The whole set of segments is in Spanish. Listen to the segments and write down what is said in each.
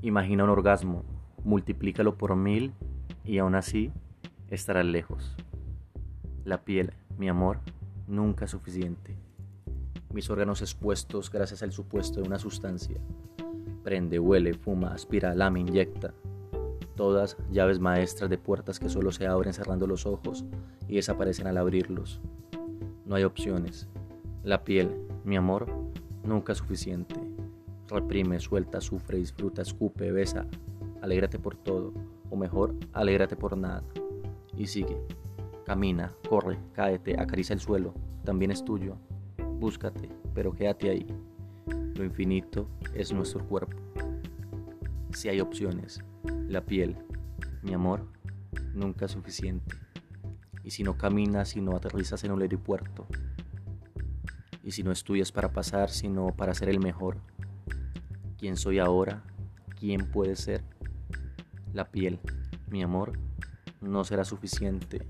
Imagina un orgasmo, multiplícalo por mil y aún así estarás lejos. La piel, mi amor, nunca es suficiente. Mis órganos expuestos gracias al supuesto de una sustancia. Prende, huele, fuma, aspira, lame, inyecta. Todas llaves maestras de puertas que solo se abren cerrando los ojos y desaparecen al abrirlos. No hay opciones. La piel, mi amor, nunca suficiente. Reprime, suelta, sufre, disfruta, escupe, besa. Alégrate por todo, o mejor, alégrate por nada. Y sigue. Camina, corre, cáete, acaricia el suelo. También es tuyo. Búscate, pero quédate ahí. Lo infinito es nuestro cuerpo. Si hay opciones, la piel, mi amor, nunca es suficiente. Y si no caminas y no aterrizas en un aeropuerto, y si no estudias para pasar, sino para ser el mejor, quién soy ahora, quién puede ser. La piel, mi amor, no será suficiente,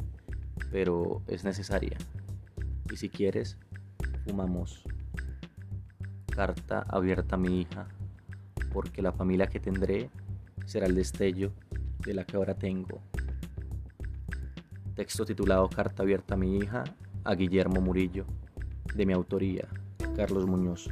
pero es necesaria. Y si quieres, fumamos. Carta abierta a mi hija, porque la familia que tendré será el destello de la que ahora tengo. Texto titulado Carta abierta a mi hija, a Guillermo Murillo, de mi autoría, Carlos Muñoz.